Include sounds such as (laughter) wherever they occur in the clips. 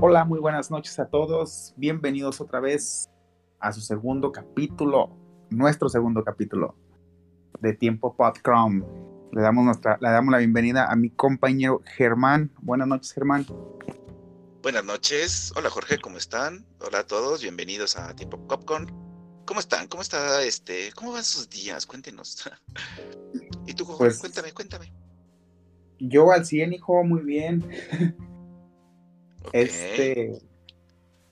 Hola, muy buenas noches a todos. Bienvenidos otra vez a su segundo capítulo, nuestro segundo capítulo de Tiempo Podcrom. Le damos nuestra, le damos la bienvenida a mi compañero Germán. Buenas noches, Germán. Buenas noches. Hola Jorge, ¿cómo están? Hola a todos, bienvenidos a Tiempo Popcorn. ¿Cómo están? ¿Cómo está este? ¿Cómo van sus días? Cuéntenos. (laughs) ¿Y tú, Jorge? Pues, cuéntame, cuéntame. Yo al 100, hijo, muy bien. (laughs) Este,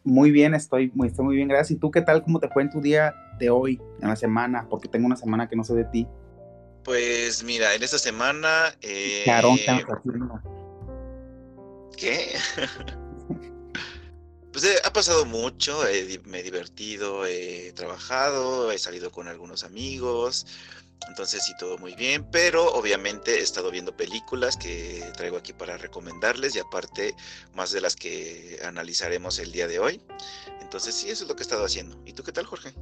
muy bien, estoy muy, estoy muy bien, gracias. ¿Y tú qué tal? ¿Cómo te fue en tu día de hoy, en la semana? Porque tengo una semana que no sé de ti. Pues mira, en esta semana. Eh... ¿Qué? (laughs) pues eh, ha pasado mucho, me he divertido, he trabajado, he salido con algunos amigos, entonces sí, todo muy bien, pero obviamente he estado viendo películas que traigo aquí para recomendarles y aparte más de las que analizaremos el día de hoy. Entonces sí, eso es lo que he estado haciendo. ¿Y tú qué tal, Jorge?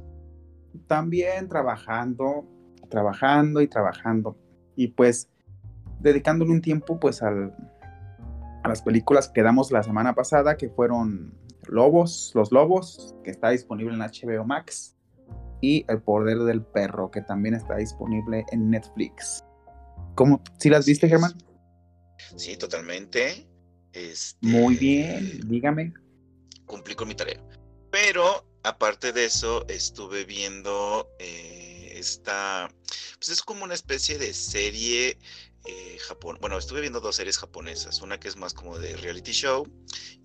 También trabajando, trabajando y trabajando. Y pues dedicándole un tiempo pues al, a las películas que damos la semana pasada, que fueron Lobos, Los Lobos, que está disponible en HBO Max y El Poder del Perro, que también está disponible en Netflix. ¿Cómo? ¿Sí las viste, Germán? Sí, totalmente. Este, Muy bien, dígame. Cumplí con mi tarea. Pero, aparte de eso, estuve viendo eh, esta... Pues es como una especie de serie eh, Japón. Bueno, estuve viendo dos series japonesas, una que es más como de reality show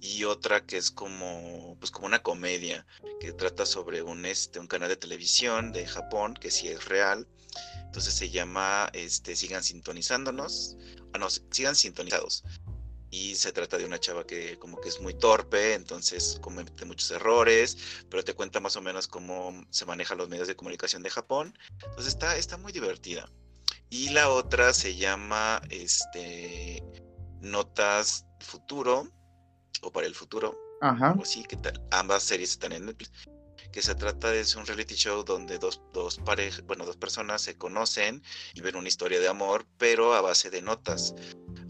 y otra que es como, pues como una comedia que trata sobre un, este, un canal de televisión de Japón que sí es real. Entonces se llama, este, sigan sintonizándonos, ah, no, sigan sintonizados. Y se trata de una chava que como que es muy torpe, entonces comete muchos errores, pero te cuenta más o menos cómo se manejan los medios de comunicación de Japón. Entonces está, está muy divertida. Y la otra se llama este, Notas Futuro, o para el futuro. Ajá. O sí, que tal. Ambas series están en Netflix. Que se trata de un reality show donde dos, dos parejas, bueno, dos personas se conocen y ven una historia de amor, pero a base de notas.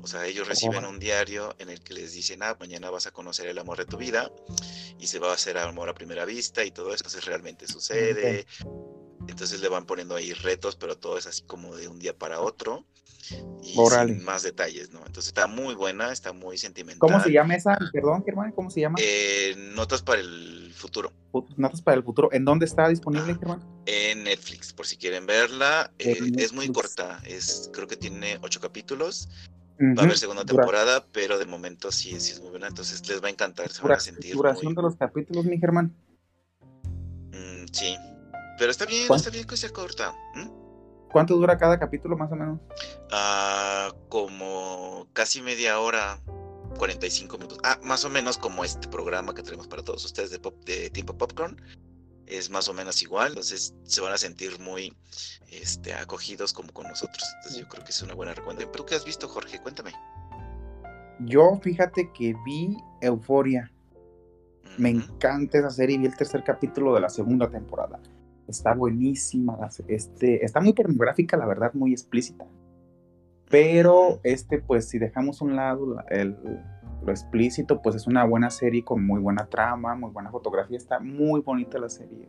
O sea, ellos reciben un diario en el que les dicen, ah, mañana vas a conocer el amor de tu vida y se va a hacer amor a primera vista y todo eso. Entonces realmente sucede. Entonces le van poniendo ahí retos, pero todo es así como de un día para otro. Y sin más detalles, ¿no? Entonces está muy buena, está muy sentimental. ¿Cómo se llama esa? Perdón, Germán, ¿cómo se llama? Eh, Notas para el futuro. Notas para el futuro. ¿En dónde está disponible, Germán? En Netflix, por si quieren verla. Eh, es muy corta, es, creo que tiene ocho capítulos. Va a haber segunda temporada, pero de momento sí, sí es muy buena, entonces les va a encantar, se van a sentir. ¿Duración de los capítulos, mi Germán? Mm, sí, pero está bien, está bien que sea corta. ¿Cuánto dura cada capítulo más o menos? Ah, como casi media hora, 45 minutos. Ah, más o menos como este programa que tenemos para todos ustedes de, pop, de Tiempo Popcorn. Es más o menos igual, entonces se van a sentir muy este, acogidos como con nosotros. Entonces yo creo que es una buena recomendación. ¿Tú qué has visto, Jorge? Cuéntame. Yo fíjate que vi Euforia. Me encanta esa serie. Vi el tercer capítulo de la segunda temporada está buenísima, este, está muy pornográfica, la verdad, muy explícita. Pero este, pues si dejamos un lado el, lo explícito, pues es una buena serie con muy buena trama, muy buena fotografía, está muy bonita la serie.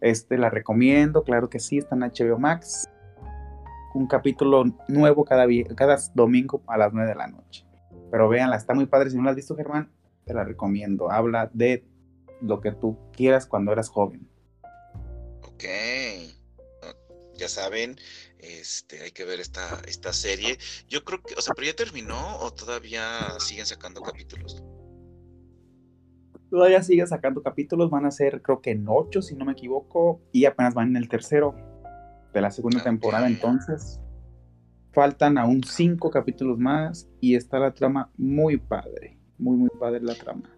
Este, la recomiendo, claro que sí, está en HBO Max. Un capítulo nuevo cada, cada domingo a las 9 de la noche. Pero véanla, está muy padre. Si no la has visto, Germán, te la recomiendo. Habla de lo que tú quieras cuando eras joven. Ok. Ya saben, este, hay que ver esta, esta serie. Yo creo que, o sea, pero ya terminó o todavía siguen sacando capítulos. Todavía siguen sacando capítulos, van a ser creo que en ocho, si no me equivoco, y apenas van en el tercero de la segunda temporada, entonces faltan aún cinco capítulos más y está la trama muy padre, muy muy padre la trama.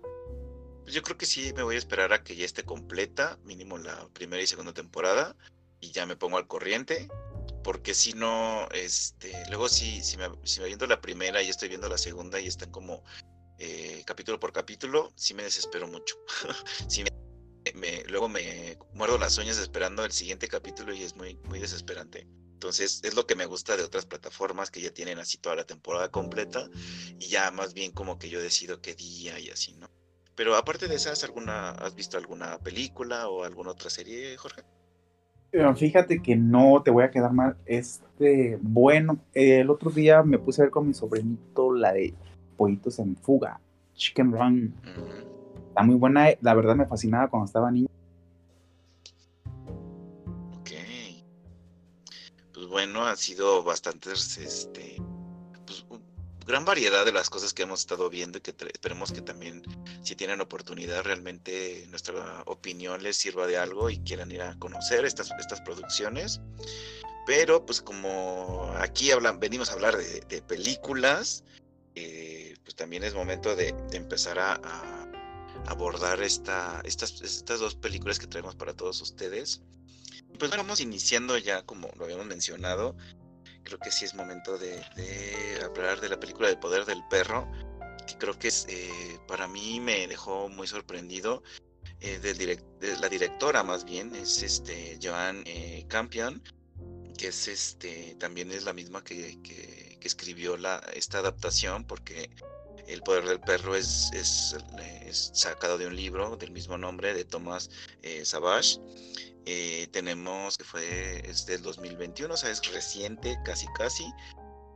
Pues yo creo que sí me voy a esperar a que ya esté completa, mínimo la primera y segunda temporada, y ya me pongo al corriente, porque si no, este, luego si, si, me, si me viendo la primera y estoy viendo la segunda y están como eh, capítulo por capítulo, sí me desespero mucho. (laughs) me, luego me muerdo las uñas esperando el siguiente capítulo y es muy, muy desesperante. Entonces es lo que me gusta de otras plataformas que ya tienen así toda la temporada completa y ya más bien como que yo decido qué día y así, ¿no? Pero aparte de esas, ¿alguna, ¿has visto alguna película o alguna otra serie, Jorge? Fíjate que no te voy a quedar mal. Este, bueno, el otro día me puse a ver con mi sobrinito la de Pollitos en Fuga, Chicken Run. Está muy buena, la verdad me fascinaba cuando estaba niño. Ok. Pues bueno, ha sido bastantes, este, gran variedad de las cosas que hemos estado viendo y que esperemos que también, si tienen oportunidad, realmente nuestra opinión les sirva de algo y quieran ir a conocer estas, estas producciones. Pero pues como aquí hablan, venimos a hablar de, películas, eh, pues también es momento de, empezar a, abordar esta, estas, estas dos películas que traemos para todos ustedes. Pues vamos iniciando ya, como lo habíamos mencionado, creo que sí es momento de, hablar de la película del poder del perro, que creo que es, eh, para mí me dejó muy sorprendido. Eh, del de la directora más bien es este Joan eh, Campion que es este también es la misma que, que, escribió la, esta adaptación porque el poder del perro es, sacado de un libro del mismo nombre de Thomas Savage eh, tenemos que fue es del 2021, o sea, es reciente, casi casi.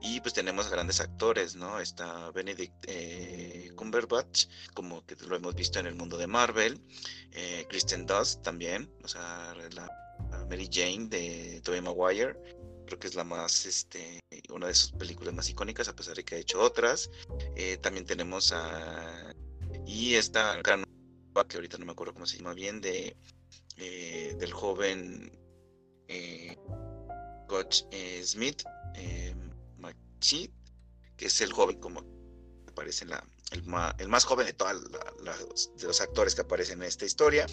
Y pues tenemos grandes actores, ¿no? Está Benedict eh, Cumberbatch, como que lo hemos visto en el mundo de Marvel. Eh, Kristen Dust también, o sea, la, Mary Jane de Tobey Maguire. Creo que es la más, este, una de sus películas más icónicas, a pesar de que ha hecho otras. Eh, también tenemos a. Y esta gran que ahorita no me acuerdo cómo se llama bien, de eh, del joven eh, eh Smith eh, que es el joven como aparece la, el, más, joven de todos los actores que aparecen en esta historia.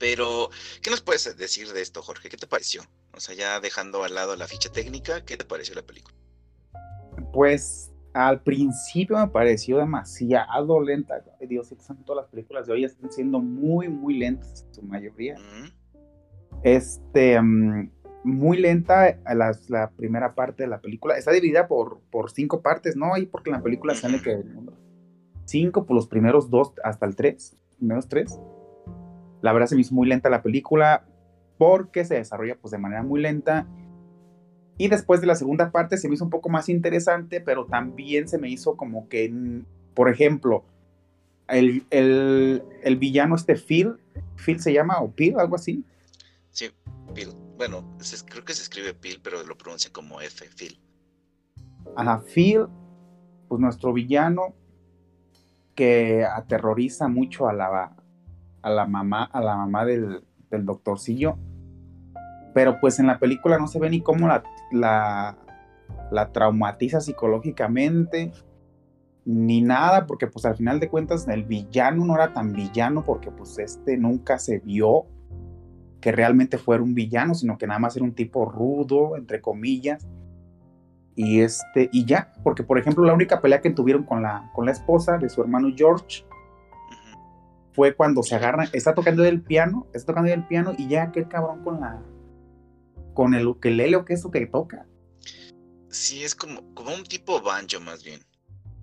Pero, ¿qué nos puedes decir de esto, Jorge? ¿Qué te pareció? O sea, ya dejando al lado la ficha técnica, ¿qué te pareció la película? Pues al principio me pareció demasiado lenta. Dios, todas las películas de hoy están siendo muy, muy lentas en su mayoría. Este, mm, muy lenta la, la, primera parte de la película. Está dividida por, por cinco partes, ¿no? Y porque en la película sale que cinco por los primeros dos hasta el tres, primeros tres. La verdad se me hizo muy lenta la película porque se desarrolla pues de manera muy lenta y después de la segunda parte se me hizo un poco más interesante, pero también se me hizo como que, por ejemplo, el, villano este Phil, Phil se llama, o Phil, algo así. Sí, Phil. Bueno, creo que se escribe Phil, pero lo pronuncia como F, Phil. Ajá, Phil, pues nuestro villano que aterroriza mucho a la, a la mamá, a la mamá del, del doctorcillo. Pero pues en la película no se ve ni cómo la, la, la traumatiza psicológicamente, ni nada, porque pues al final de cuentas el villano no era tan villano porque pues este nunca se vio que realmente fuera un villano, sino que nada más era un tipo rudo, entre comillas. Y este, y ya, porque por ejemplo la única pelea que tuvieron con la, con la esposa de su hermano George fue cuando se agarran, está tocando el piano, está tocando el piano y ya aquel cabrón con la, con el ukelele o qué es lo que toca. Sí, es como, como un tipo banjo más bien.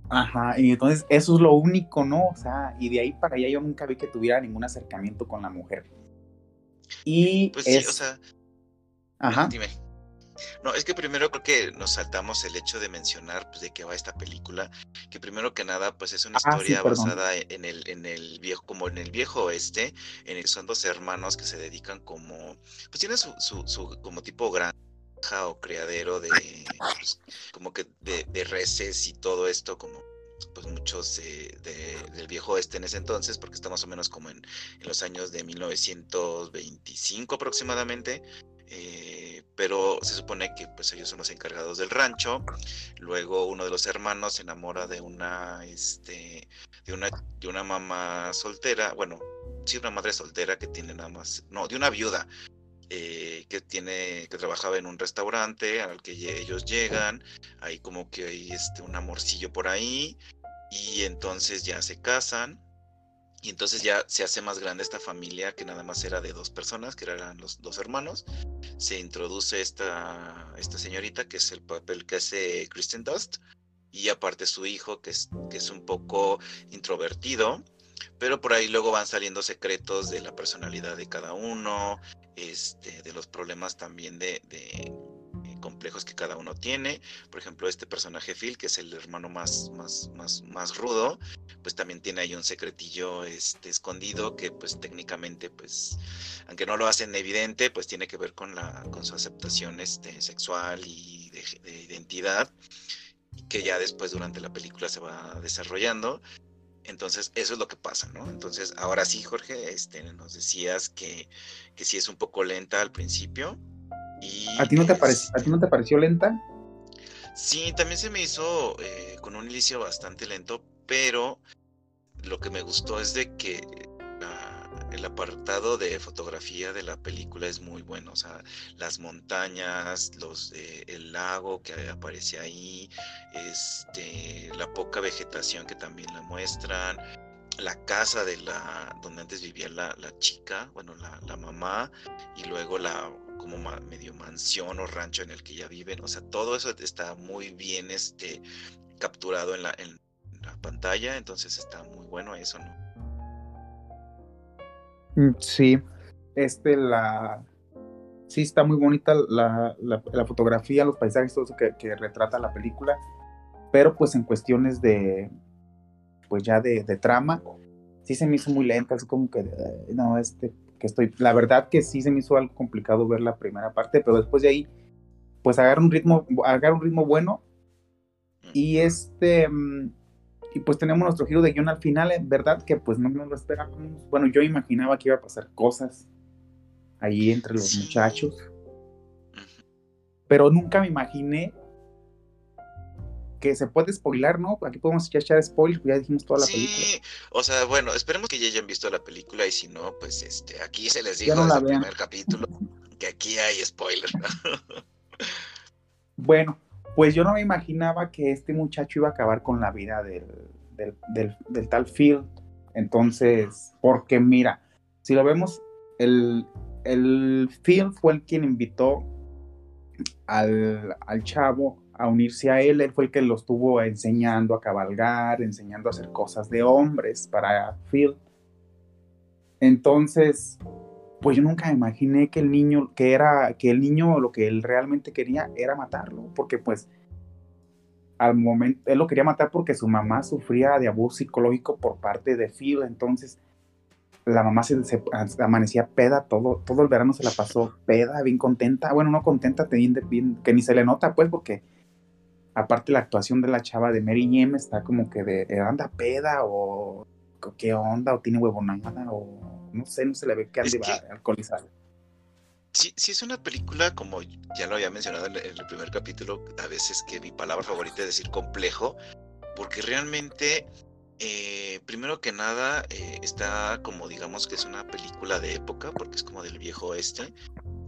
Ajá, y entonces eso es lo único, ¿no? O sea, y de ahí para allá yo nunca vi que tuviera ningún acercamiento con la mujer. Y pues sí, o sea. Ajá. Dime. No, es que primero creo que nos saltamos el hecho de mencionar pues, de qué va esta película, que primero que nada pues es una ah, historia basada en el, en el viejo, como en el viejo oeste, en el que son dos hermanos que se dedican como, pues tienen su, su, como tipo granja o criadero de, pues, como que de, de, reses y todo esto, como pues muchos del viejo oeste en ese entonces, porque está más o menos como en, en los años de 1925 aproximadamente. Eh, pero se supone que pues ellos son los encargados del rancho. Luego uno de los hermanos se enamora de una, este, de una, de una mamá soltera, bueno, sí, una madre soltera que tiene nada más, no, de una viuda. Eh, que tiene que trabajaba en un restaurante al que ellos llegan hay como que hay este un amorcillo por ahí y entonces ya se casan y entonces ya se hace más grande esta familia que nada más era de dos personas, que eran los dos hermanos. Se introduce esta, esta señorita, que es el papel que hace Kristen Dust, y aparte su hijo, que es, que es un poco introvertido, pero por ahí luego van saliendo secretos de la personalidad de cada uno, este, de los problemas también de, de complejos que cada uno tiene. Por ejemplo, este personaje Phil, que es el hermano más, más, más, más rudo, pues también tiene ahí un secretillo este, escondido que pues técnicamente, pues, aunque no lo hacen evidente, pues tiene que ver con, la, con su aceptación este, sexual y de, identidad, que ya después durante la película se va desarrollando. Entonces, eso es lo que pasa, ¿no? Entonces, ahora sí, Jorge, este, nos decías que, que sí es un poco lenta al principio, ¿A, ti no te pareció, ¿A ti no te pareció lenta? Sí, también se me hizo eh, con un inicio bastante lento, pero lo que me gustó es de que el apartado de fotografía de la película es muy bueno, o sea, las montañas, los el lago que aparece ahí, este, la poca vegetación que también la muestran, la casa de la donde antes vivía la, chica, bueno, la, mamá, y luego la como medio mansión o rancho en el que ya viven. O sea, todo eso está muy bien este, capturado en la, pantalla, entonces está muy bueno eso, ¿no? Mm, sí, este, la... Sí, está muy bonita la, fotografía, los paisajes, todo eso que, que, retrata la película, pero pues en cuestiones de, pues ya de, de trama, sí se me hizo muy lenta, es como que, no, este, que estoy, la verdad que sí se me hizo algo complicado ver la primera parte, pero después de ahí, pues agarra un ritmo, agarra un ritmo bueno. Y este, mm, y pues tenemos nuestro giro de guion al final, en verdad que pues no nos lo esperábamos, bueno, yo imaginaba que iba a pasar cosas ahí entre los muchachos, pero nunca me imaginé que se puede spoilar, ¿no? Aquí podemos echar spoilers, ya dijimos toda la película. Sí, o sea, bueno, esperemos que ya hayan visto la película y si no, pues este, aquí se les dijo desde el primer capítulo que aquí hay spoilers. bueno, pues yo no me imaginaba que este muchacho iba a acabar con la vida del, del, tal Phil. Entonces, porque mira, si lo vemos, el, el Phil fue el quien invitó al, al chavo a unirse a él. Él fue el que lo estuvo enseñando a cabalgar, enseñando a hacer cosas de hombres para Phil. Entonces, pues yo nunca imaginé que el niño, que era, que el niño lo que él realmente quería era matarlo, porque pues al momento, él lo quería matar porque su mamá sufría de abuso psicológico por parte de Phil, entonces la mamá se, amanecía peda, todo, todo el verano se la pasó peda, bien contenta, bueno, no contenta, bien, que ni se le nota pues porque aparte la actuación de la chava de Mary Jane está como que de, anda peda o qué onda o tiene huevonada o no sé, no se le ve que ande alcoholizado. Sí, sí es una película, como ya lo había mencionado en el primer capítulo, a veces que mi palabra favorita es decir complejo, porque realmente, eh, primero que nada, eh, está como digamos que es una película de época, porque es como del viejo oeste,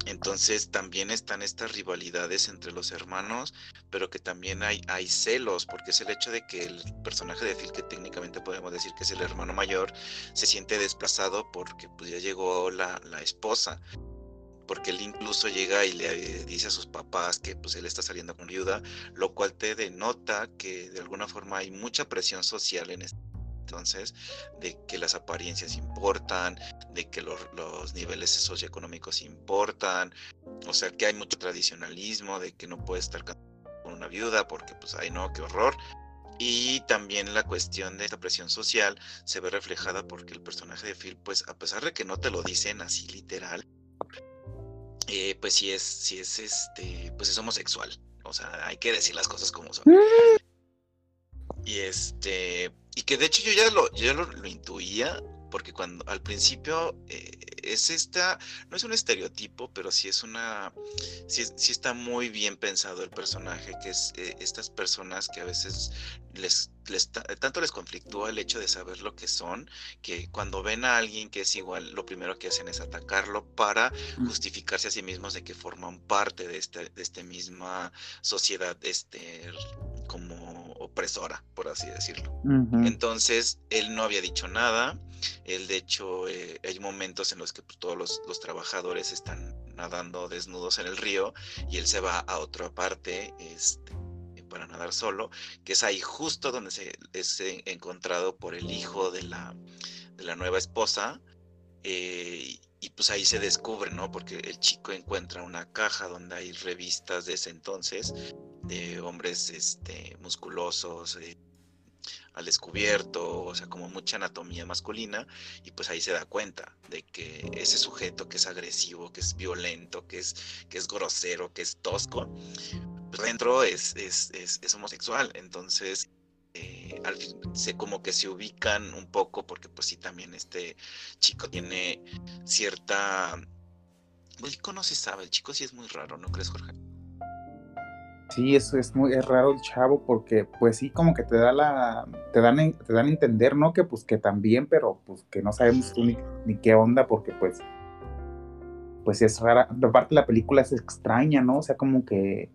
entonces también están estas rivalidades entre los hermanos, pero que también hay, celos, porque es el hecho de que el personaje de Phil, que técnicamente podemos decir que es el hermano mayor, se siente desplazado porque pues ya llegó la, la esposa. Porque él incluso llega y le dice a sus papás que pues él está saliendo con viuda, lo cual te denota que de alguna forma hay mucha presión social en este entonces, de que las apariencias importan, de que los, niveles socioeconómicos importan, o sea, que hay mucho tradicionalismo, de que no puedes estar con una viuda porque pues ay no, qué horror. Y también la cuestión de esta presión social se ve reflejada porque el personaje de Phil, pues a pesar de que no te lo dicen así literal, eh, pues sí es, sí es este, pues es homosexual. O sea, hay que decir las cosas como son. Mm. Y este, y que de hecho yo ya lo, yo lo, intuía, porque cuando al principio eh, es esta, no es un estereotipo, pero sí es una, sí, sí está muy bien pensado el personaje, que es eh, estas personas que a veces les, les, tanto les conflictúa el hecho de saber lo que son, que cuando ven a alguien que es igual, lo primero que hacen es atacarlo para mm. justificarse a sí mismos de que forman parte de esta, de esta misma sociedad, este, como opresora, por así decirlo. Entonces, él no había dicho nada. Él, de hecho, eh, hay momentos en los que pues, todos los, trabajadores están nadando desnudos en el río y él se va a otra parte este, para nadar solo, que es ahí justo donde se es encontrado por el hijo de la de la nueva esposa. Eh, y pues ahí se descubre, ¿no? Porque el chico encuentra una caja donde hay revistas de ese entonces de hombres este, musculosos, eh, al descubierto, o sea, como mucha anatomía masculina, y pues ahí se da cuenta de que ese sujeto que es agresivo, que es violento, que es, que es grosero, que es tosco, pues dentro es, es, es, homosexual. Entonces, eh, al se como que se ubican un poco, porque pues sí, también este chico tiene cierta... El chico no se sabe, el chico sí es muy raro, ¿no crees, Jorge? Sí, eso es muy es raro el chavo porque pues sí como que te da la te dan te dan a entender, ¿no? Que pues que también, pero pues que no sabemos ni, qué onda porque pues pues es rara, aparte la película es extraña, ¿no? O sea, como que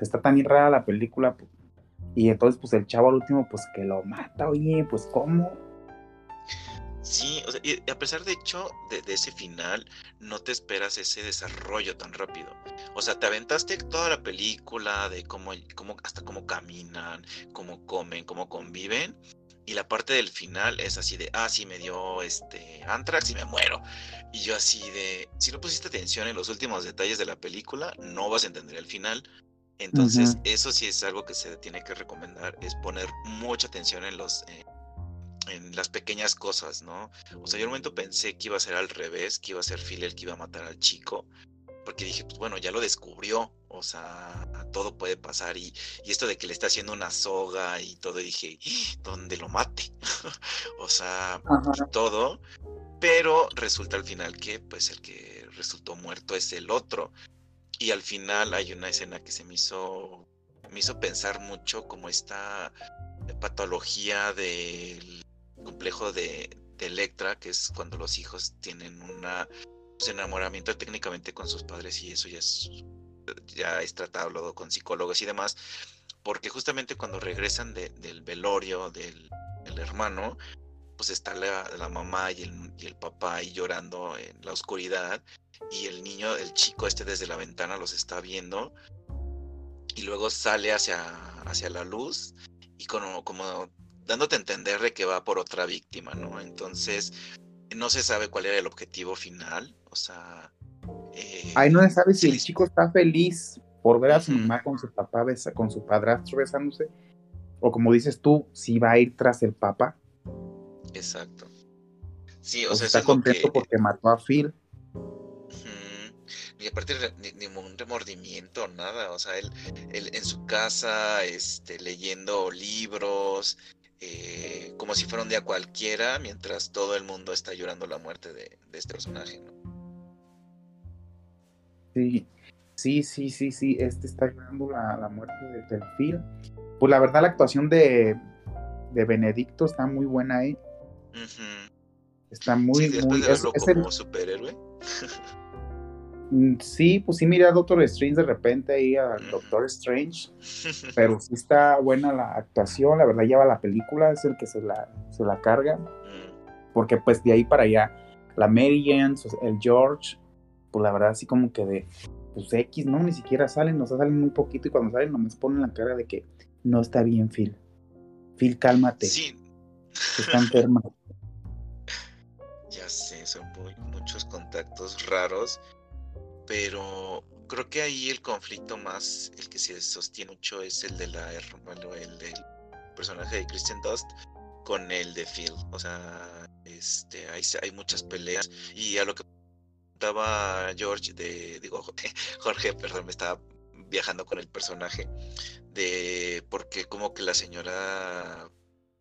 está tan rara la película pues, y entonces pues el chavo al último pues que lo mata, oye, pues cómo Sí, o sea, y a pesar de hecho de, ese final, no te esperas ese desarrollo tan rápido. O sea, te aventaste toda la película de cómo, cómo hasta cómo caminan, cómo comen, cómo conviven. Y la parte del final es así de, ah, sí, me dio este Antrax y me muero. Y yo así de, si no pusiste atención en los últimos detalles de la película, no vas a entender el final. Entonces, eso sí es algo que se tiene que recomendar, es poner mucha atención en los, eh, en las pequeñas cosas, ¿no? O sea, yo en un momento pensé que iba a ser al revés, que iba a ser Phil el que iba a matar al chico, porque dije, pues bueno, ya lo descubrió, o sea, todo puede pasar y, esto de que le está haciendo una soga y todo, y dije, ¿dónde lo mate? (laughs) o sea, todo, pero resulta al final que pues el que resultó muerto es el otro. Y al final hay una escena que se me hizo, me hizo pensar mucho como esta patología del complejo de, Electra, que es cuando los hijos tienen un pues, enamoramiento técnicamente con sus padres y eso ya es, ya es tratado con psicólogos y demás, porque justamente cuando regresan del velorio del, hermano, pues está la, mamá y el, y el, papá ahí llorando en la oscuridad y el niño, el chico este desde la ventana los está viendo y luego sale hacia, hacia la luz y como, como dándote a entender de que va por otra víctima, ¿no? Entonces, no se sabe cuál era el objetivo final, o sea... Eh, Ahí no se sabe si el chico está feliz por ver a su mamá con su papá, besa, con su padrastro besándose, o como dices tú, si va a ir tras el papá. Exacto. Sí, o, sea, está contento porque mató a Phil. Y aparte ni, ningún remordimiento, nada. O sea, él, él, en su casa, este, leyendo libros, eh, como si fuera un día cualquiera, mientras todo el mundo está llorando la muerte de, este personaje, ¿no? Sí, sí, sí, sí, sí, este está llorando la, muerte de, del Phil. Pues la verdad la actuación de, de Benedicto está muy buena ahí. Está muy, muy... es, como superhéroe. (laughs) Mm, sí, pues sí miré a Doctor Strange de repente ahí a Doctor Strange, (laughs) pero sí está buena la actuación, la verdad lleva la película, es el que se la, se la carga, mm. porque pues de ahí para allá, la Mary Jane, el George, pues la verdad así como que de, pues X, ¿no? Ni siquiera salen, nos salen muy poquito y cuando salen nomás ponen la cara de que no está bien Phil. Phil, cálmate. Sí. Está enferma. (laughs) Ya sé, son muy, muchos contactos raros pero creo que ahí el conflicto más, el que se sostiene mucho es el de la el del personaje de Christian Dust con el de Phil. O sea, este, hay, hay muchas peleas. Y a lo que preguntaba George, de, digo, (laughs) Jorge, perdón, me estaba viajando con el personaje, de porque como que la señora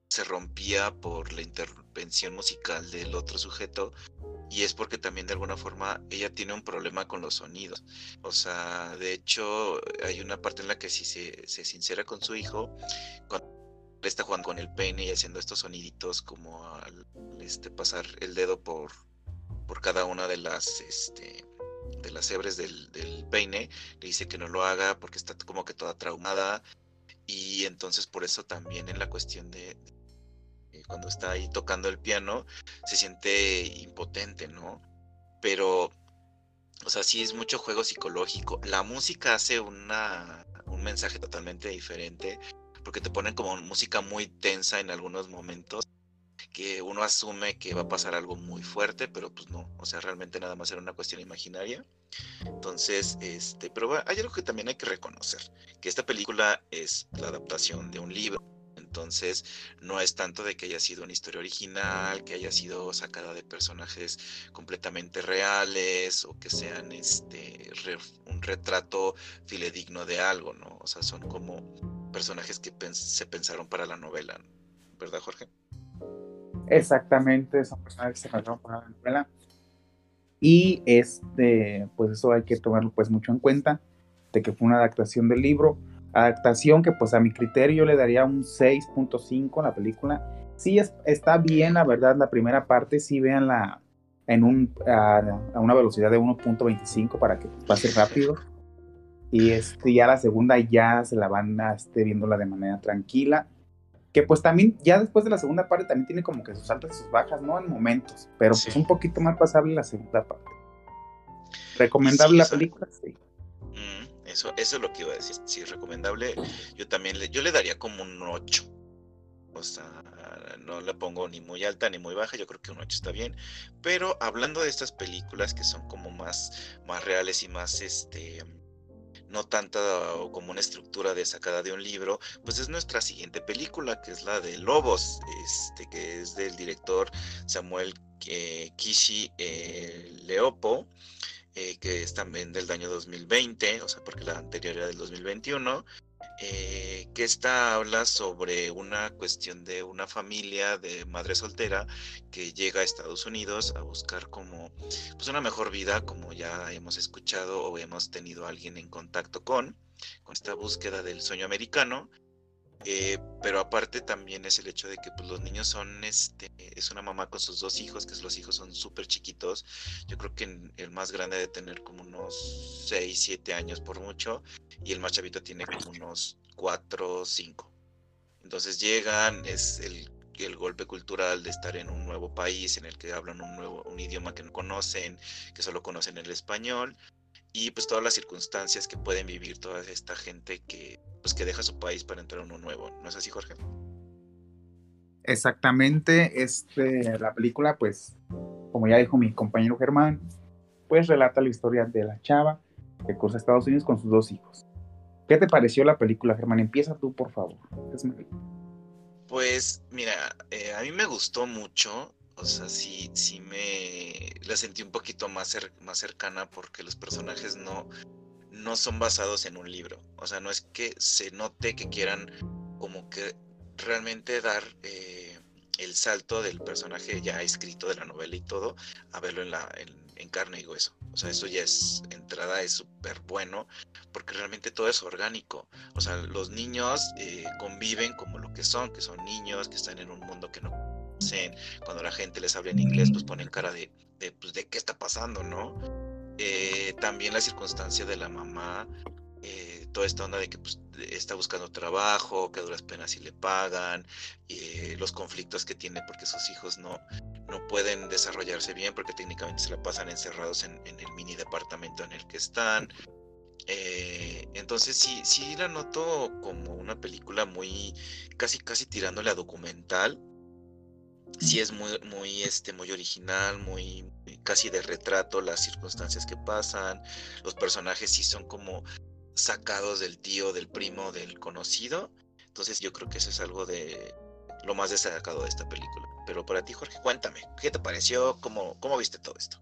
se rompía por la intervención musical del otro sujeto y es porque también de alguna forma ella tiene un problema con los sonidos. O sea, de hecho hay una parte en la que si se, se sincera con su hijo, cuando está jugando con el peine y haciendo estos soniditos como al este, pasar el dedo por, por cada una de las este, de las hebres del, del peine, le dice que no lo haga porque está como que toda traumada y entonces por eso también en la cuestión de cuando está ahí tocando el piano, se siente impotente, ¿no? Pero, o sea, sí es mucho juego psicológico. La música hace una, un mensaje totalmente diferente, porque te ponen como música muy tensa en algunos momentos, que uno asume que va a pasar algo muy fuerte, pero pues no, o sea, realmente nada más era una cuestión imaginaria. Entonces, este, pero hay algo que también hay que reconocer, que esta película es la adaptación de un libro. Entonces, no es tanto de que haya sido una historia original, que haya sido sacada de personajes completamente reales o que sean este un retrato filedigno de algo, ¿no? O sea, son como personajes que se pensaron para la novela, ¿verdad, Jorge? Exactamente, son personajes que se pensaron para la novela. Y este, pues eso hay que tomarlo pues mucho en cuenta, de que fue una adaptación del libro, adaptación que pues a mi criterio yo le daría un 6.5 a la película. Sí es, está bien, la verdad, la primera parte, sí veanla en un, a, una velocidad de 1.25 para que pase rápido. Y este, ya la segunda ya se la van a este, viéndola de manera tranquila. Que pues también, ya después de la segunda parte, también tiene como que sus altas y sus bajas, ¿no? En momentos, pero pues un poquito más pasable la segunda parte. ¿Recomendable la película? Sí. Eso, eso es lo que iba a decir. Sí, recomendable. Yo también le, yo le daría como un 8. O sea, no le pongo ni muy alta ni muy baja, yo creo que un 8 está bien. Pero hablando de estas películas que son como más, más reales y más este no tanta como una estructura de sacada de un libro, pues es nuestra siguiente película, que es la de Lobos, este, que es del director Samuel eh, Kishi eh, Leopo, eh, que es también del año 2020, o sea, porque la anterior era del 2021, eh, que esta habla sobre una cuestión de una familia de madre soltera que llega a Estados Unidos a buscar como pues una mejor vida, como ya hemos escuchado o hemos tenido alguien en contacto con, con esta búsqueda del sueño americano. Eh, pero aparte también es el hecho de que pues, los niños son, este, es una mamá con sus dos hijos, que los hijos son súper chiquitos. Yo creo que el más grande debe tener como unos 6, 7 años por mucho, y el más chavito tiene como unos 4, 5. Entonces llegan, es el, el golpe cultural de estar en un nuevo país en el que hablan un nuevo un idioma que no conocen, que solo conocen el español y pues todas las circunstancias que pueden vivir toda esta gente que pues que deja su país para entrar a uno nuevo. ¿No es así, Jorge? Exactamente, este, la película, pues, como ya dijo mi compañero Germán, pues relata la historia de la chava que cruza Estados Unidos con sus dos hijos. ¿Qué te pareció la película, Germán? Empieza tú, por favor. Pues, mira, eh, a mí me gustó mucho o sea, sí, sí me la sentí un poquito más, más cercana porque los personajes no, no son basados en un libro. O sea, no es que se note que quieran como que realmente dar eh, el salto del personaje ya escrito de la novela y todo a verlo en, la, en, carne y hueso. O sea, eso ya es entrada, es súper bueno porque realmente todo es orgánico. O sea, los niños eh, conviven como lo que son, que son niños, que están en un mundo que no cuando la gente les habla en inglés, pues ponen cara de, de, pues, de qué está pasando, ¿no? Eh, también la circunstancia de la mamá, eh, toda esta onda de que pues, está buscando trabajo, que a duras penas si le pagan, eh, los conflictos que tiene porque sus hijos no, no pueden desarrollarse bien porque técnicamente se la pasan encerrados en, el mini departamento en el que están. entonces sí, sí la noto como una película muy, casi, casi tirándole a documental, sí es muy, muy, este, muy original, muy, casi de retrato las circunstancias que pasan, los personajes sí son como sacados del tío, del primo, del conocido, entonces yo creo que eso es algo de lo más destacado de esta película. Pero para ti, Jorge, cuéntame, ¿qué te pareció? ¿Cómo, cómo viste todo esto?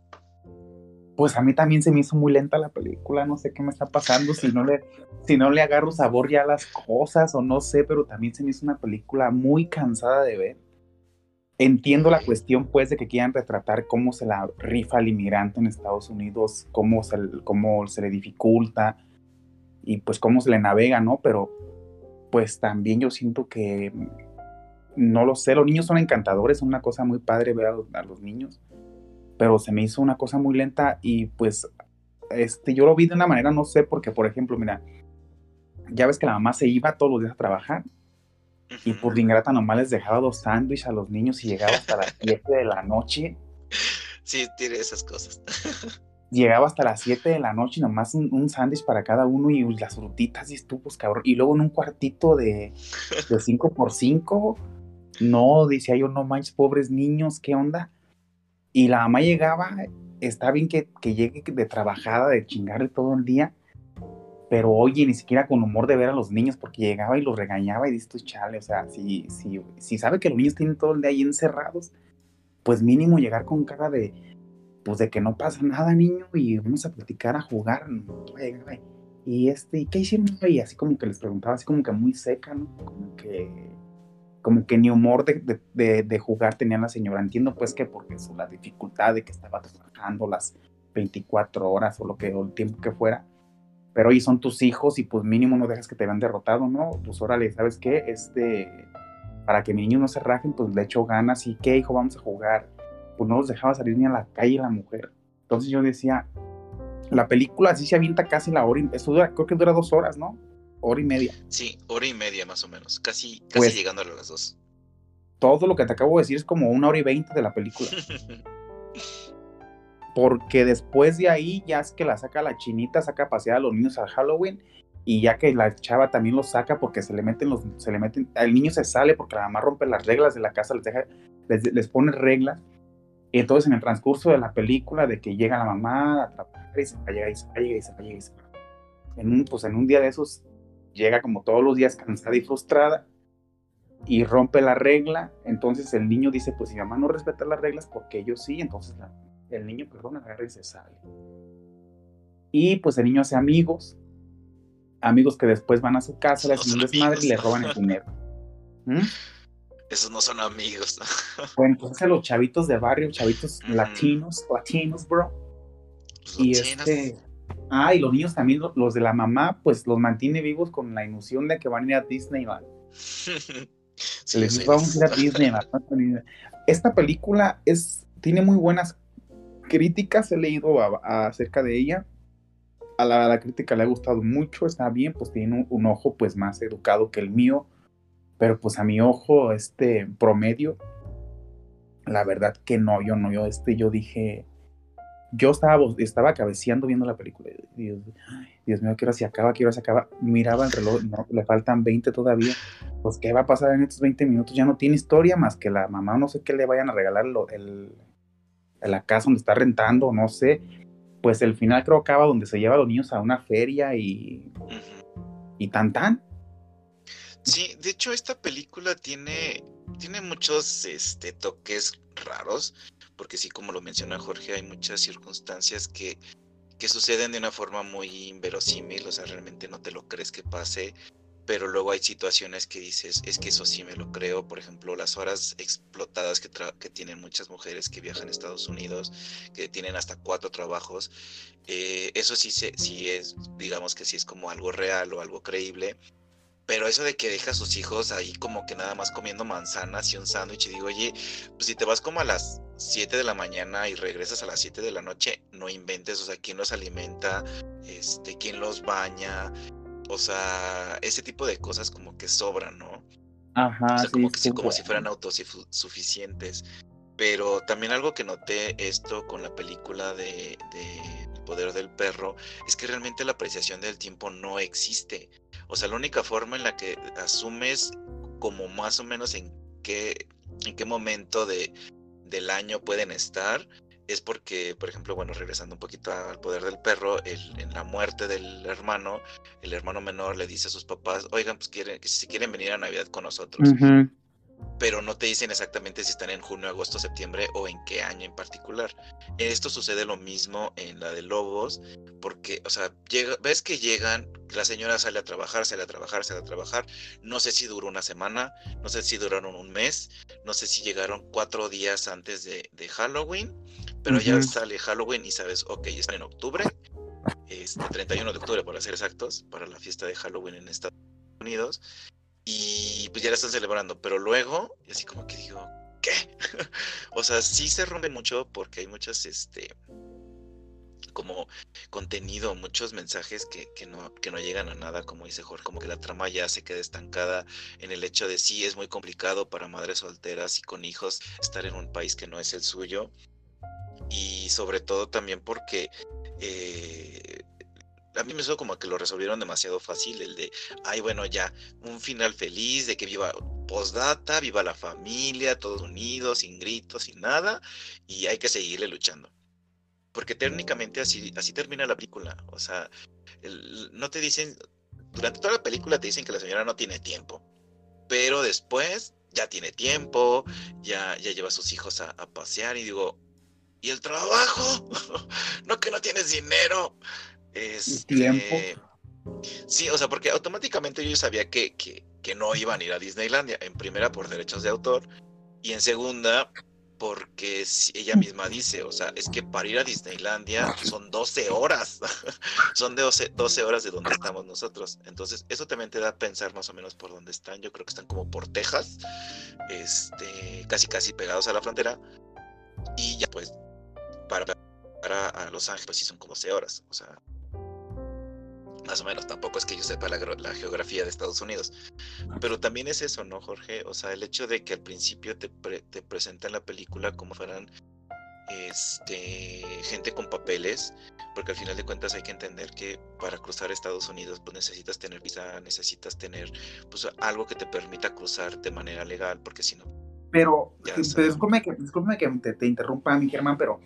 Pues a mí también se me hizo muy lenta la película, no sé qué me está pasando, si no le, si no le agarro sabor ya a las cosas o no sé, pero también se me hizo una película muy cansada de ver Entiendo la cuestión, pues, de que quieran retratar cómo se la rifa al inmigrante en Estados Unidos, cómo se, cómo se le dificulta y pues cómo se le navega, ¿no? Pero pues también yo siento que, no lo sé, los niños son encantadores, es una cosa muy padre ver a los, niños, pero se me hizo una cosa muy lenta y pues este, yo lo vi de una manera, no sé, porque por ejemplo, mira, ya ves que la mamá se iba todos los días a trabajar y por ingrata nomás les dejaba dos sándwiches a los niños y llegaba hasta las 7 de la noche. Sí, tiene esas cosas. (laughs) Llegaba hasta las 7 de la noche y nomás un, sándwich para cada uno y las frutitas y estupos, cabrón. Y luego en un cuartito de 5 (laughs) por 5 No, decía yo, no manches, pobres niños, ¿qué onda? Y la mamá llegaba, está bien que, que llegue de trabajada, de chingarle todo el día, pero oye, ni siquiera con humor de ver a los niños, porque llegaba y los regañaba y dices, chale, o sea, si, si, si sabe que los niños tienen todo el día ahí encerrados, pues mínimo llegar con cara de, pues de que no pasa nada, niño, y vamos a platicar, a jugar, y este, ¿y qué hicieron? Y así como que les preguntaba, así como que muy seca, ¿no? Como que, como que ni humor de, de, de jugar tenía la señora. Entiendo pues que porque eso, la dificultad de que estaba trabajando las 24 horas o lo que, o el tiempo que fuera, pero hoy son tus hijos y pues mínimo no dejas que te vean derrotado, ¿no? Pues órale, ¿sabes qué? Este, para que mi niño no se rajen, pues le echo ganas y qué hijo, vamos a jugar. Pues no los dejaba salir ni a la calle la mujer. Entonces yo decía, la película así se avienta casi la hora, y, eso dura, creo que dura dos horas, ¿no? Hora y media. Sí, hora y media más o menos, casi, casi pues, llegando a las dos. Todo lo que te acabo de decir es como una hora y veinte de la película. (laughs) porque después de ahí ya es que la saca la chinita, saca a pasear a los niños al Halloween y ya que la chava también los saca porque se le meten los, se le meten, el niño se sale porque la mamá rompe las reglas de la casa, les deja, les, pone reglas. Y entonces en el transcurso de la película, de que llega la mamá a y se va, llega y se va, y se va, y se va. En un, pues en un día de esos llega como todos los días cansada y frustrada y rompe la regla. Entonces el niño dice, pues si mamá no respeta las reglas, porque ellos sí, entonces la, el niño, perdón, agarra y se sale. Y pues el niño hace amigos, amigos que después van a su casa, le hacen un desmadre y le roban el dinero. ¿Mm? Esos no son amigos. (laughs) bueno, entonces los chavitos de barrio, chavitos latinos, latinos, bro. y este. Ah, y los niños también, los de la mamá, pues los mantiene vivos con la ilusión de que van a ir a Disneyland. (laughs) Les vamos a ir a Disneyland. (laughs) Esta película es, tiene muy buenas críticas he leído acerca de ella. A la, crítica le ha gustado mucho, está bien, pues tiene un, ojo pues más educado que el mío, pero pues a mi ojo este promedio, la verdad que no, yo no, yo este, yo dije, yo estaba, estaba cabeceando viendo la película, Dios, Dios mío, quiero si acaba, quiero se acaba, miraba el reloj, no, le faltan 20 todavía, pues qué va a pasar en estos 20 minutos, ya no tiene historia más que la mamá, no sé qué le vayan a regalar el, la casa donde está rentando, no sé, pues el final creo que acaba donde se lleva a los niños a una feria y, y tan tan. Sí, de hecho esta película tiene, tiene muchos este, toques raros, porque sí, como lo menciona Jorge, hay muchas circunstancias que, que suceden de una forma muy inverosímil, o sea, realmente no te lo crees que pase pero luego hay situaciones que dices, es que eso sí me lo creo, por ejemplo, las horas explotadas que, que tienen muchas mujeres que viajan a Estados Unidos, que tienen hasta cuatro trabajos, eh, eso sí, se, sí es, digamos que sí es como algo real o algo creíble, pero eso de que deja a sus hijos ahí como que nada más comiendo manzanas y un sándwich y digo, oye, pues si te vas como a las 7 de la mañana y regresas a las 7 de la noche, no inventes, o sea, quién los alimenta, este, quién los baña, o sea, ese tipo de cosas como que sobran, ¿no? Ajá. O sea, como, que, como si fueran autosuficientes. Pero también algo que noté esto con la película de, El poder del perro es que realmente la apreciación del tiempo no existe. O sea, la única forma en la que asumes como más o menos en qué, en qué momento de, del año pueden estar es porque, por ejemplo, bueno, regresando un poquito al poder del perro, en la muerte del hermano, el hermano menor le dice a sus papás, oigan, pues quieren, si quieren venir a Navidad con nosotros. Pero no te dicen exactamente si están en junio, agosto, septiembre o en qué año en particular. Esto sucede lo mismo en la de Lobos, porque, o sea, llega, ves que llegan, la señora sale a trabajar, sale a trabajar, sale a trabajar. No sé si duró una semana, no sé si duraron un mes, no sé si llegaron cuatro días antes de, de Halloween pero ya sale Halloween y sabes, ok, está en octubre, este 31 de octubre para ser exactos, para la fiesta de Halloween en Estados Unidos, y pues ya la están celebrando, pero luego, así como que digo, ¿qué? (laughs) o sea, sí se rompe mucho porque hay muchas, este, como contenido, muchos mensajes que, que, no, que no llegan a nada, como dice Jorge, como que la trama ya se queda estancada en el hecho de sí es muy complicado para madres solteras y con hijos estar en un país que no es el suyo y sobre todo también porque eh, a mí me suena como que lo resolvieron demasiado fácil, el de, ay, bueno, ya, un final feliz, de que viva, postdata, viva la familia, todos unidos, sin gritos, sin nada, y hay que seguirle luchando. Porque técnicamente así, así termina la película. O sea, no te dicen, durante toda la película te dicen que la señora no tiene tiempo, pero después ya tiene tiempo, ya, ya lleva a sus hijos a, pasear y digo, ¿y el trabajo? (laughs) no que no tienes dinero. es tiempo. Este, sí, o sea, porque automáticamente yo sabía que, que, que no iban a ir a Disneylandia, en primera por derechos de autor y en segunda porque ella misma dice, o sea, es que para ir a Disneylandia son 12 horas, (laughs) son de 12, horas de donde estamos nosotros. Entonces, eso también te da a pensar más o menos por dónde están. Yo creo que están como por Texas, este, casi casi pegados a la frontera. Y ya pues, para, para a Los Ángeles, pues sí son como 12 horas, o sea, más o menos, tampoco es que yo sepa la, geografía de Estados Unidos. Pero también es eso, ¿no, Jorge? O sea, el hecho de que al principio te, te presentan la película como fueran este, gente con papeles, porque al final de cuentas hay que entender que para cruzar Estados Unidos pues necesitas tener visa, necesitas tener pues algo que te permita cruzar de manera legal, porque si no... Pero, discúlpeme que, que te, interrumpa, mi Germán, pero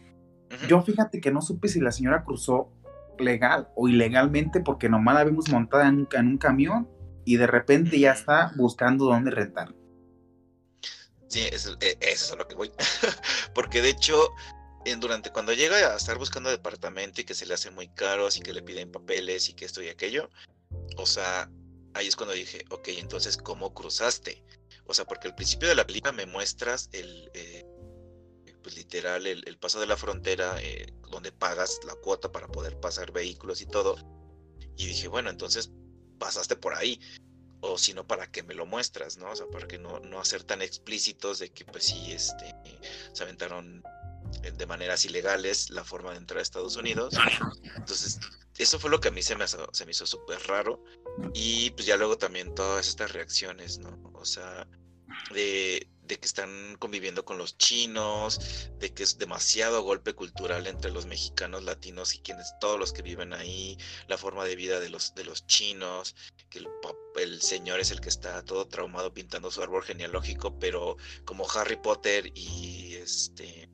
yo fíjate que no supe si la señora cruzó legal o ilegalmente porque nomás la vimos montada en un, camión y de repente ya está buscando dónde rentar. Sí, eso, e, eso es a lo que voy. (laughs) porque de hecho, en, durante cuando llega a estar buscando departamento y que se le hace muy caro, así que le piden papeles y que esto y aquello, o sea, ahí es cuando dije, ok, entonces, ¿cómo cruzaste? O sea, porque al principio de la película me muestras el, eh, pues literal el, paso de la frontera eh, donde pagas la cuota para poder pasar vehículos y todo. Y dije, bueno, entonces pasaste por ahí. O si no, ¿para qué me lo muestras? ¿no? O sea, para que no, no hacer tan explícitos de que pues sí, este, se aventaron eh, de maneras ilegales la forma de entrar a Estados Unidos. Entonces, eso fue lo que a mí se me, se me hizo súper raro. Y pues ya luego también todas estas reacciones, ¿no? O sea, de, de que están conviviendo con los chinos, de que es demasiado golpe cultural entre los mexicanos, latinos y quienes todos los que viven ahí, la forma de vida de los de los chinos, que el, señor es el que está todo traumado pintando su árbol genealógico, pero como Harry Potter y este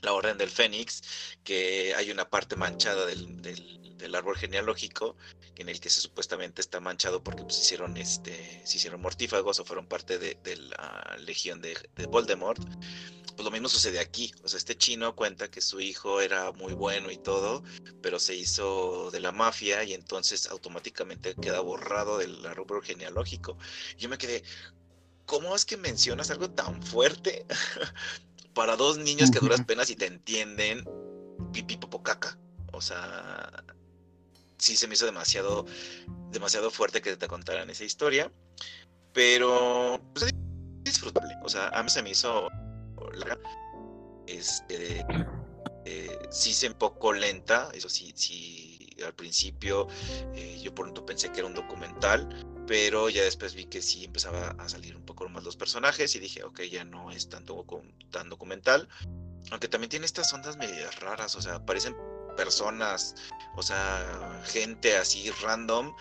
la Orden del Fénix, que hay una parte manchada del árbol genealógico en el que se supuestamente está manchado porque pues, hicieron este se hicieron mortífagos o fueron parte de, la legión de, Voldemort pues lo mismo sucede aquí. O sea este chino cuenta que su hijo era muy bueno y todo pero se hizo de la mafia y entonces automáticamente queda borrado del árbol genealógico. Yo me quedé ¿cómo es que mencionas algo tan fuerte (laughs) para dos niños que duras penas y te entienden pipi popocaca. O sea sí se me hizo demasiado, demasiado fuerte que te contaran esa historia, pero pues, es disfrutable. O sea, a mí se me hizo este, eh, sí se un poco lenta, eso sí, sí, al principio eh, yo por pronto pensé que era un documental, pero ya después vi que sí empezaba a salir un poco más los personajes y dije, ok, ya no es tanto tan documental, aunque también tiene estas ondas medias raras, o sea, parecen personas, o sea, gente así random,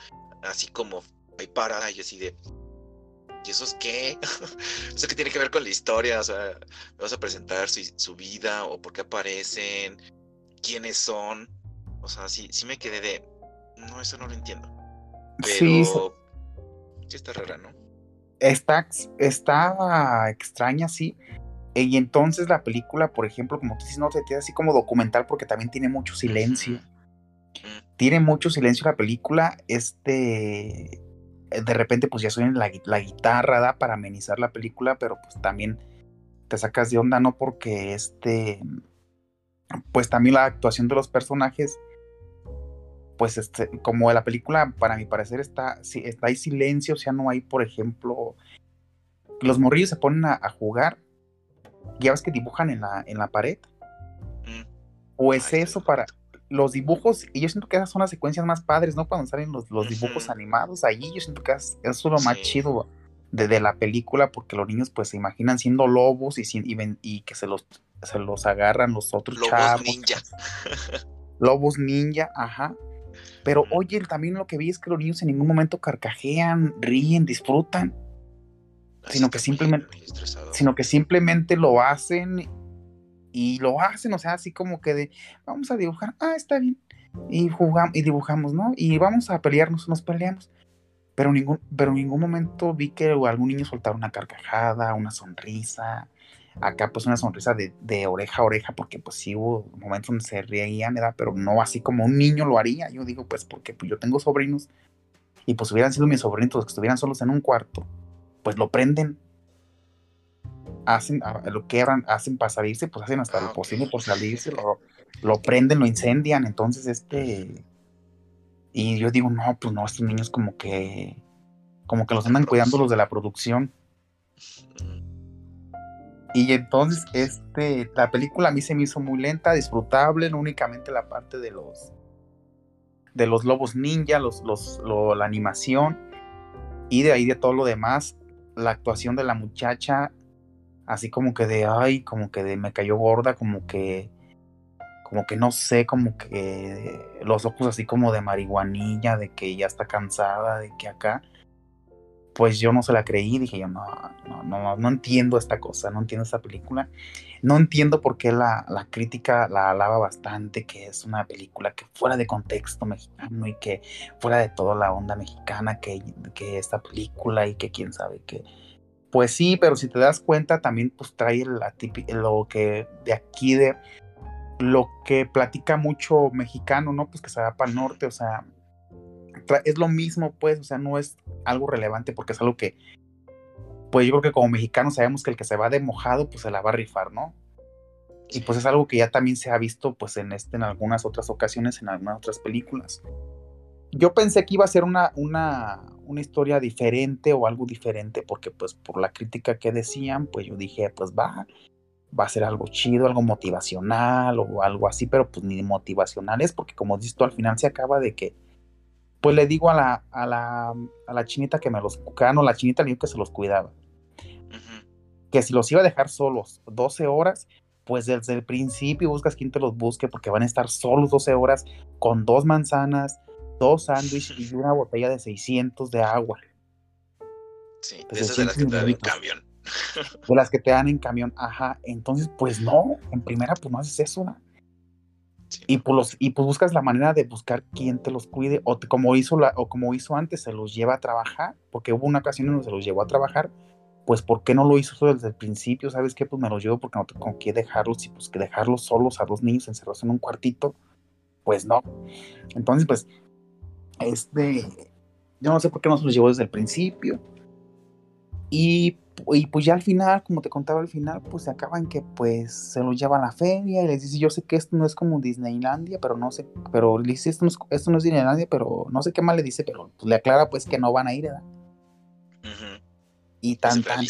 así como hay para y así de, ¿y eso es qué? (laughs) ¿Eso qué tiene que ver con la historia? O sea, vas a presentar su, vida o por qué aparecen, quiénes son. O sea, sí, sí me quedé de, no, eso no lo entiendo. Pero sí, sí está rara, ¿no? Está, está extraña, sí. Y entonces la película, por ejemplo, como tú dices, no te queda así como documental porque también tiene mucho silencio. Tiene mucho silencio la película. Este. De repente, pues ya suena la, la guitarra, da para amenizar la película, pero pues también te sacas de onda, ¿no? Porque este. Pues también la actuación de los personajes. Pues este, como la película, para mi parecer, está, está hay silencio, o sea, no hay, por ejemplo. Los morrillos se ponen a jugar ya ves que dibujan en la, en la pared. Mm. Pues eso para los dibujos, y yo siento que esas son las secuencias más padres, ¿no? Cuando salen los, los dibujos animados, allí yo siento que es, eso es lo más chido de, la película, porque los niños pues se imaginan siendo lobos y, y, y que se los, se los agarran los otros lobos ninja. lobos ninja, ajá. Pero oye, también lo que vi es que los niños en ningún momento carcajean, ríen, disfrutan. Sino que simplemente, sino que simplemente lo hacen y lo hacen, o sea, así como que de, vamos a dibujar, ah, está bien, y jugamos y dibujamos, ¿no? Y vamos a pelearnos, nos peleamos. Pero ningún, pero en ningún momento vi que algún niño soltara una carcajada, una sonrisa. Acá pues una sonrisa de, de, oreja a oreja, porque pues sí hubo momentos donde se reían, ¿verdad? Pero no así como un niño lo haría. Yo digo, pues porque pues, yo tengo sobrinos y pues hubieran sido mis sobrinos los que estuvieran solos en un cuarto, pues lo prenden. Hacen, lo quebran, hacen para salirse, pues hacen hasta lo ah, posible por salirse, lo, prenden, lo incendian, entonces este... Y yo digo, no, pues no, estos niños como que... Como que los andan cuidando los de la producción. Y entonces, este, la película a mí se me hizo muy lenta, disfrutable, no únicamente la parte de los, de los lobos ninja, los, los, la animación, y de ahí de todo lo demás, la actuación de la muchacha así como que de, ay, como que de me cayó gorda, como que, como que no sé, como que los ojos así como de marihuanilla, de que ya está cansada, de que acá, pues yo no se la creí, dije yo, no, no, no, no entiendo esta cosa, no entiendo esta película, no entiendo por qué la, la crítica la alaba bastante, que es una película que fuera de contexto mexicano y que fuera de toda la onda mexicana que, que esta película y que quién sabe qué pues sí, pero si te das cuenta, también pues trae lo que de aquí de lo que platica mucho mexicano, ¿no? Pues que se va para el norte, o sea, es lo mismo, pues, o sea, no es algo relevante porque es algo que, pues yo creo que como mexicanos sabemos que el que se va de mojado, pues se la va a rifar, ¿no? Y pues es algo que ya también se ha visto, pues, en este, en algunas otras ocasiones, en algunas otras películas. Yo pensé que iba a ser una, una, una historia diferente o algo diferente, porque pues por la crítica que decían, pues yo dije, pues va, va a ser algo chido, algo motivacional o algo así, pero pues ni motivacional es, porque como dices tú, al final se acaba de que, pues le digo a la, a la, a la chinita que me los, no, la chinita le digo que se los cuidaba, que si los iba a dejar solos 12 horas, pues desde el principio buscas quien te los busque, porque van a estar solos 12 horas con dos manzanas, dos sándwiches y una botella de 600 de agua. Sí, de esas de las que te dan en camión. De las que te dan en camión, ajá. Entonces, pues no, en primera, pues no haces eso. Y, pues los, y pues buscas la manera de buscar quién te los cuide, o como hizo la, o como hizo antes, se los lleva a trabajar, porque hubo una ocasión en donde se los llevó a trabajar, pues ¿por qué no lo hizo desde el principio? ¿Sabes qué? Pues me los llevo porque no tengo con qué dejarlos, y pues que dejarlos solos a dos niños encerrados en un cuartito, pues no. Entonces, pues este, yo no sé por qué no se los llevó desde el principio. Y, pues ya al final, como te contaba al final, pues se acaba en que pues se los lleva a la feria y les dice, yo sé que esto no es como Disneylandia, pero no sé, pero le dice, esto no es, esto no es Disneylandia, pero no sé qué más le dice, pero pues, le aclara pues que no van a ir, ¿verdad? Y tan tan.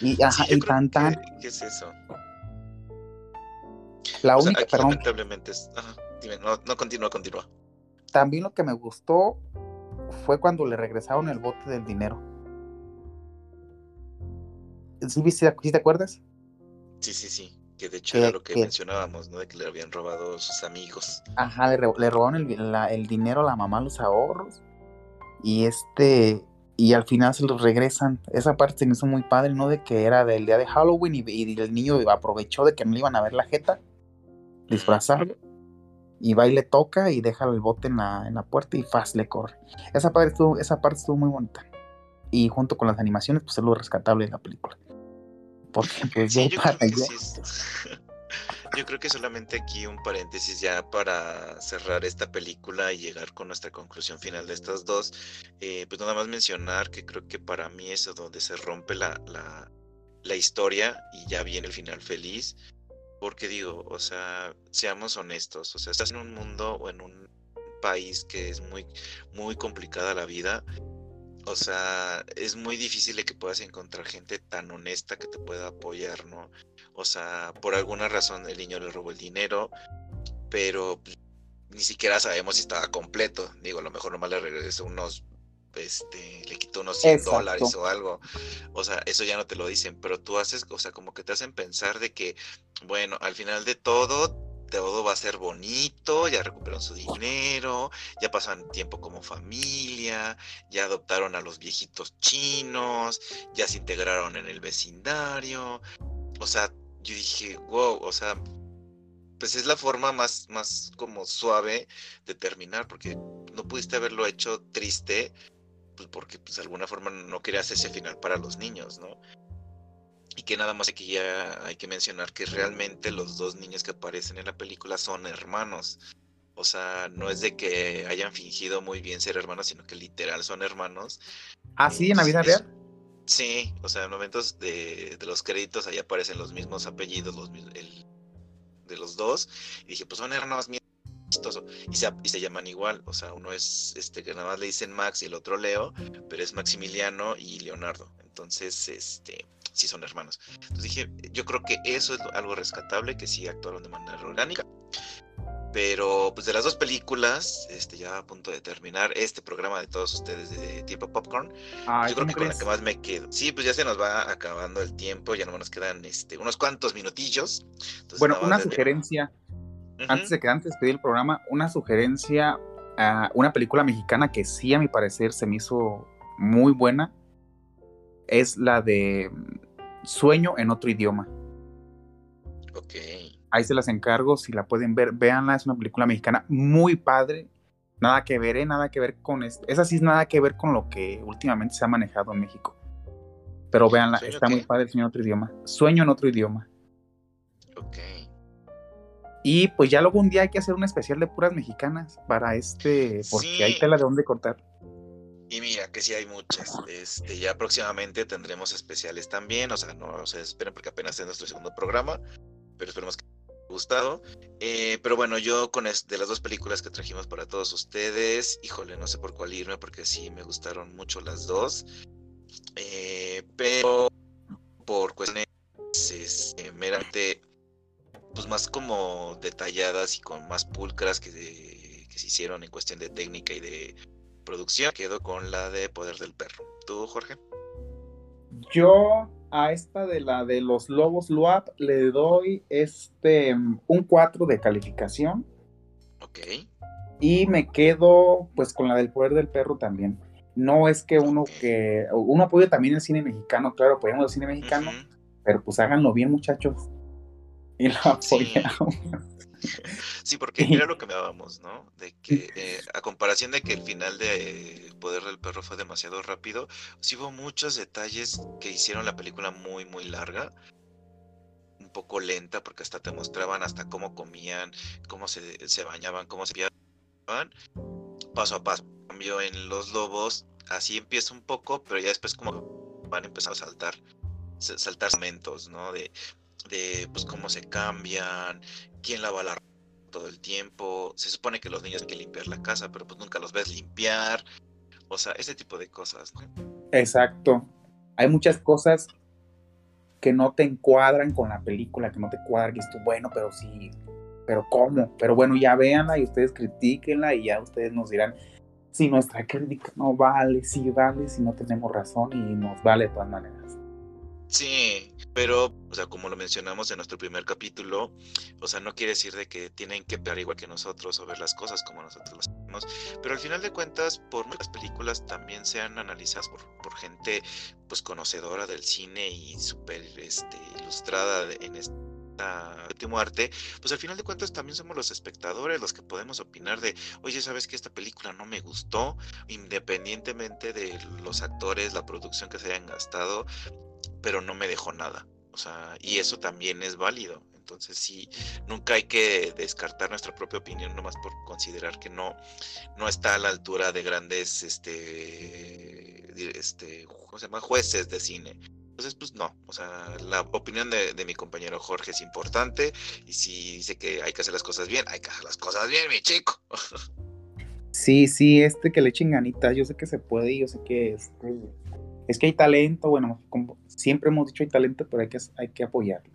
Y, (laughs) ajá, y tan tan. ¿Qué es eso? La única, perdón. Lamentablemente es. dime, no, no continúa, continúa. También lo que me gustó fue cuando le regresaron el bote del dinero. ¿Sí, ¿Sí te acuerdas? Sí, sí, sí. Que de hecho era lo que, mencionábamos, ¿no? De que le habían robado sus amigos. Ajá, le, robaron el, dinero a la mamá, los ahorros. Y este. Y al final se los regresan. Esa parte se me hizo muy padre, ¿no? De que era del día de Halloween y, y el niño aprovechó de que no le iban a ver la jeta. Disfrazarlo y va y le toca y deja el bote en la, en la puerta y fast le corre. Esa parte, estuvo, esa parte estuvo muy bonita. Y junto con las animaciones, pues es lo rescatable de la película. Porque (laughs) yo, creo que (laughs) yo creo que solamente aquí un paréntesis ya para cerrar esta película y llegar con nuestra conclusión final de estas dos. Eh, pues nada más mencionar que creo que para mí es donde se rompe la, la, la historia y ya viene el final feliz porque digo, o sea, seamos honestos, o sea, estás en un mundo o en un país que es muy, muy complicada la vida. O sea, es muy difícil de que puedas encontrar gente tan honesta que te pueda apoyar, ¿no? O sea, por alguna razón el niño le robó el dinero, pero pues, ni siquiera sabemos si estaba completo. Digo, a lo mejor nomás le regresó unos este, le quitó unos 100 dólares o algo. O sea, eso ya no te lo dicen, pero tú haces, o sea, como que te hacen pensar de que, bueno, al final de todo, todo va a ser bonito, ya recuperaron su dinero, ya pasan tiempo como familia, ya adoptaron a los viejitos chinos, ya se integraron en el vecindario. O sea, yo dije, wow, o sea, pues es la forma más, más como suave de terminar, porque no pudiste haberlo hecho triste, pues porque pues de alguna forma no querías ese final para los niños, ¿no? Y que nada más aquí ya hay que mencionar que realmente los dos niños que aparecen en la película son hermanos. O sea, no es de que hayan fingido muy bien ser hermanos, sino que literal son hermanos. Ah, sí, en la vida real. Sí, o sea, en momentos de, de, los créditos ahí aparecen los mismos apellidos los, el, de los dos. Y dije, pues son hermanos míos. Y se, y se llaman igual, o sea, uno es este que nada más le dicen Max y el otro Leo, pero es Maximiliano y Leonardo. Entonces, este, sí son hermanos. Entonces dije, yo creo que eso es algo rescatable, que sí actuaron de manera orgánica. Pero pues de las dos películas, este ya a punto de terminar este programa de todos ustedes de Tiempo Popcorn, yo creo que con la que más me quedo. Sí, pues ya se nos va acabando el tiempo, ya no nos quedan este, unos cuantos minutillos. bueno, una sugerencia, antes de que antes de pedir el programa, una sugerencia a una película mexicana que sí a mi parecer se me hizo muy buena, es la de Sueño en otro idioma. Ok. Ahí se las encargo, si la pueden ver, véanla, es una película mexicana muy padre. Nada que ver, ¿eh? nada que ver con esto. Esa sí es nada que ver con lo que últimamente se ha manejado en México. Pero véanla, está muy padre el sueño en otro idioma. Sueño en otro idioma. Ok. Y pues ya luego un día hay que hacer un especial de puras mexicanas para este, porque hay tela de dónde cortar. Y mira, que sí hay muchas. Este, ya próximamente tendremos especiales también. O sea, no se esperen porque apenas es nuestro segundo programa. Pero esperemos que les haya gustado. Eh, pero bueno, yo con de las dos películas que trajimos para todos ustedes, híjole, no sé por cuál irme porque sí me gustaron mucho las dos. Eh, pero por cuestiones este, meramente, pues más como detalladas y con más pulcras que, que se hicieron en cuestión de técnica y de producción, quedo con la de Poder del Perro. ¿Tú, Jorge? Yo a esta de la de los Lobos Luap le doy este un 4 de calificación. Ok. Y me quedo pues con la del Poder del Perro también. No es que uno que uno apoye también el cine mexicano, claro, apoyamos el cine mexicano, pero pues háganlo bien, muchachos. Y lo apoyamos. Sí, porque era lo que me dábamos, ¿no? De que eh, a comparación de que el final de Poder del Perro fue demasiado rápido, sí hubo muchos detalles que hicieron la película muy, muy larga. Un poco lenta, porque hasta te mostraban hasta cómo comían, cómo se, se bañaban, cómo se piaban, paso a paso. Cambio en los lobos, así empieza un poco, pero ya después como van a empezar a saltar, saltar momentos, ¿no? De, de pues cómo se cambian, quién lava la todo el tiempo. Se supone que los niños tienen que limpiar la casa, pero pues nunca los ves limpiar. O sea, ese tipo de cosas. Exacto. Hay muchas cosas que no te encuadran con la película, que no te cuadran, que esto, bueno, pero sí, pero ¿cómo? Pero bueno, ya véanla y ustedes critiquenla y ya ustedes nos dirán si nuestra crítica no vale, si vale, si no tenemos razón y nos vale de todas maneras. Sí, pero, o sea, como lo mencionamos en nuestro primer capítulo, o sea, no quiere decir de que tienen que ver igual que nosotros o ver las cosas como nosotros las hacemos, pero al final de cuentas, por muchas películas también sean analizadas por, por gente, pues, conocedora del cine y súper este, ilustrada en este último arte, pues al final de cuentas también somos los espectadores los que podemos opinar de, oye, sabes que esta película no me gustó, independientemente de los actores, la producción que se hayan gastado, pero no me dejó nada. O sea, y eso también es válido. Entonces sí, nunca hay que descartar nuestra propia opinión nomás por considerar que no, no está a la altura de grandes este, este, ¿cómo se llama? jueces de cine. Entonces, pues no, o sea, la opinión de, de, mi compañero Jorge es importante y si dice que hay que hacer las cosas bien, hay que hacer las cosas bien, mi chico. Sí, sí, este que le echen ganitas, yo sé que se puede, yo sé que este, es que hay talento, bueno, como siempre hemos dicho hay talento, pero hay que, hay que apoyarlo.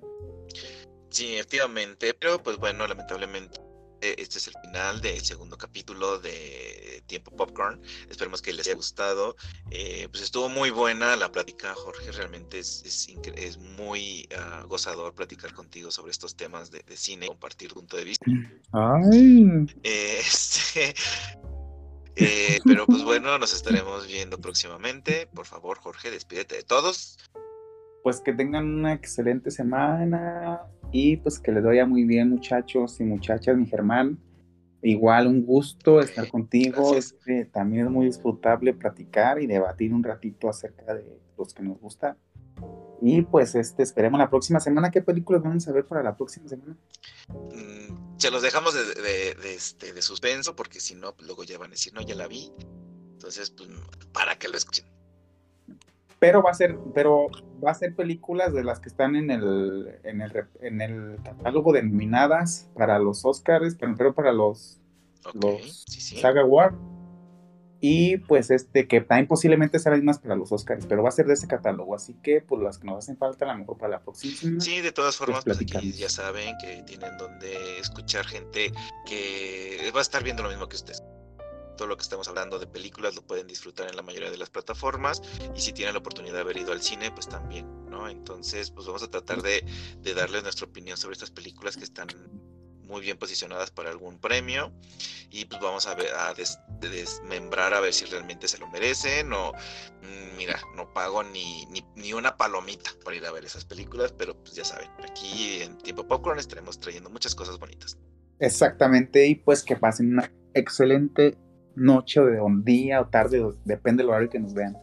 Sí, efectivamente, pero pues bueno, lamentablemente este es el final del segundo capítulo de Tiempo Popcorn. Esperemos que les haya gustado. Eh, pues estuvo muy buena la plática, Jorge. Realmente es, es, muy ah, gozador platicar contigo sobre estos temas de, cine, compartir punto de vista. Ay. (laughs) Este, eh, pero pues bueno, nos estaremos viendo próximamente. Por favor, Jorge, despídete de todos. Pues que tengan una excelente semana y pues que les vaya muy bien, muchachos y muchachas, mi Germán. Igual un gusto estar (laughs) contigo. Este, también es muy disfrutable platicar y debatir un ratito acerca de los que nos gusta. Y pues este, esperemos la próxima semana. ¿Qué películas vamos a ver para la próxima semana? Mm, se los dejamos de, este, de suspenso porque si no, pues, luego ya van a decir, no, ya la vi. Entonces, pues, para que lo escuchen pero va a ser, pero va a ser películas de las que están en el, en el, en el catálogo denominadas para los Oscars, pero para los, los Saga War. Y pues este, que también posiblemente sean mismas para los Oscars, pero va a ser de ese catálogo, así que pues las que nos hacen falta a lo mejor para la próxima. Sí, de todas formas, pues, aquí ya saben que tienen donde escuchar gente que va a estar viendo lo mismo que ustedes todo lo que estamos hablando de películas lo pueden disfrutar en la mayoría de las plataformas y si tienen la oportunidad de haber ido al cine, pues también, ¿no? Entonces, pues vamos a tratar de, de darles nuestra opinión sobre estas películas que están muy bien posicionadas para algún premio y pues vamos a ver a desmembrar a ver si realmente se lo merecen o mm, mira no pago ni, ni, ni, una palomita por ir a ver esas películas pero pues ya saben aquí en tiempo popcorn estaremos trayendo muchas cosas bonitas exactamente y pues que pasen una excelente noche o de un día o tarde, depende del horario que nos vean.